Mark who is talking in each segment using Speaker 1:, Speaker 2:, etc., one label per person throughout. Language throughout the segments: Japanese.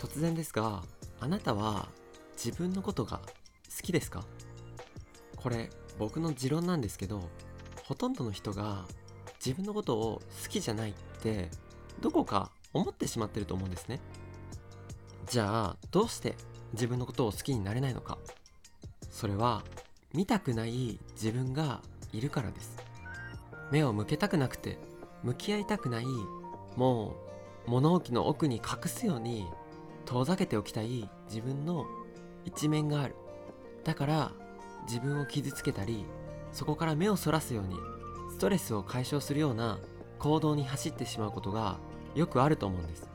Speaker 1: 突然ですがあなたは自分のことが好きですか？これ僕の持論なんですけどほとんどの人が自分のことを好きじゃないってどこか思ってしまってると思うんですね。じゃあどうして自分のことを好きになれないのか？それは見たくない自分がいるからです。目を向けたくなくて向き合いたくないもう物置の奥に隠すように遠ざけておきたい自分の一面がある。だから自分を傷つけたりそこから目をそらすようにストレスを解消するような行動に走ってしまうことがよくあると思うんです。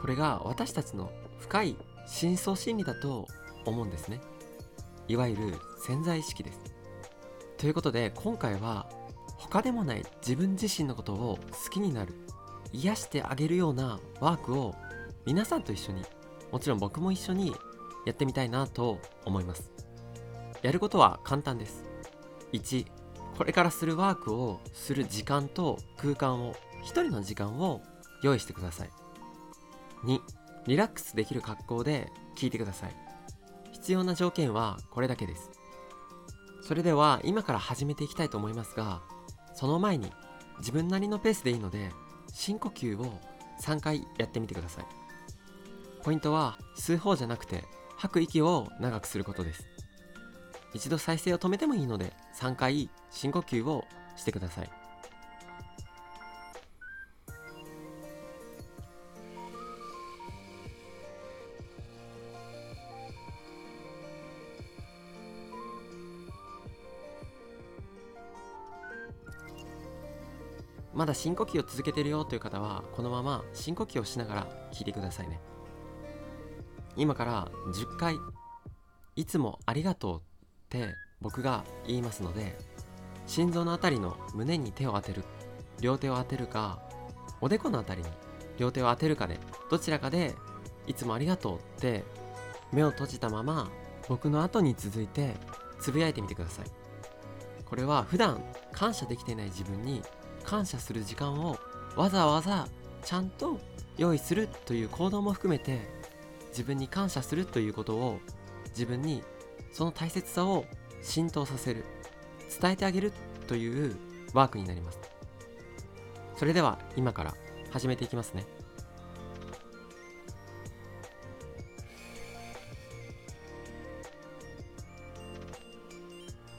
Speaker 1: これが私たちの深い深層心理だと思うんですね。いわゆる潜在意識です。ということで今回は他でもない自分自身のことを好きになる癒してあげるようなワークを皆さんと一緒にもちろん僕も一緒にやってみたいなと思います。やることは簡単です。1これからするワークをする時間と空間を1人の時間を用意してください。2リラックスできる格好で聞いてください。必要な条件はこれだけです。それでは今から始めていきたいと思いますがその前に自分なりのペースでいいので深呼吸を3回やってみてください。ポイントは吸う方じゃなくて吐く息を長くすることです。一度再生を止めてもいいので3回深呼吸をしてください。まだ深呼吸を続けてるよという方はこのまま深呼吸をしながら聞いてくださいね。今から10回いつもありがとうって僕が言いますので心臓のあたりの胸に手を当てる両手を当てるかおでこのあたりに両手を当てるかでどちらかでいつもありがとうって目を閉じたまま僕の後に続いてつぶやいてみてください。これは普段感謝できていない自分に感謝する時間をわざわざちゃんと用意するという行動も含めて自分に感謝するということを自分にその大切さを浸透させる伝えてあげるというワークになります。それでは今から始めていきますね。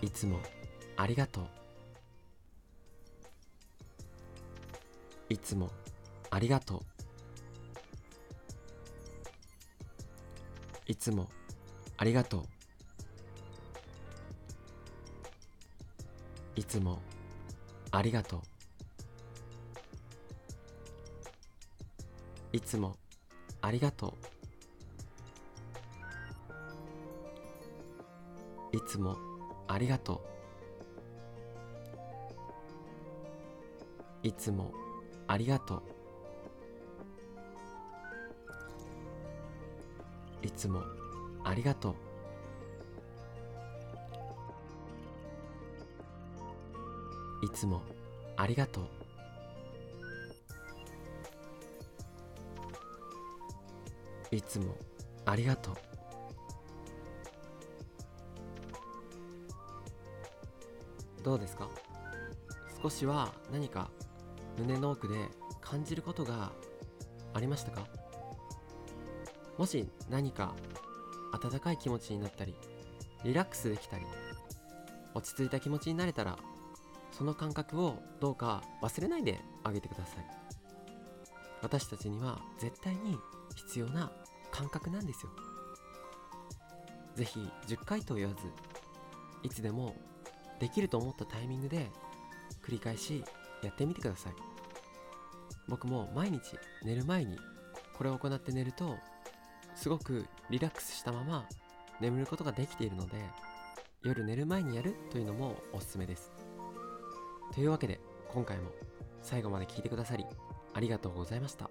Speaker 1: いつもありがとう。いつもありがとう。いつもありがとう。いつもありがとう。いつもありがとう。いつもありがとう。いつもありがとう。つもありがとう。いつもありがとう。いつもありがとう。どうですか？少しは何か胸の奥で感じることがありましたか？もし何か温かい気持ちになったりリラックスできたり落ち着いた気持ちになれたらその感覚をどうか忘れないであげてください。私たちには絶対に必要な感覚なんですよ。是非10回と言わずいつでもできると思ったタイミングで繰り返しやってみてください。僕も毎日寝る前にこれを行って寝るとすごくリラックスしたまま眠ることができているので夜寝る前にやるというのもおすすめです。というわけで今回も最後まで聞いてくださりありがとうございました。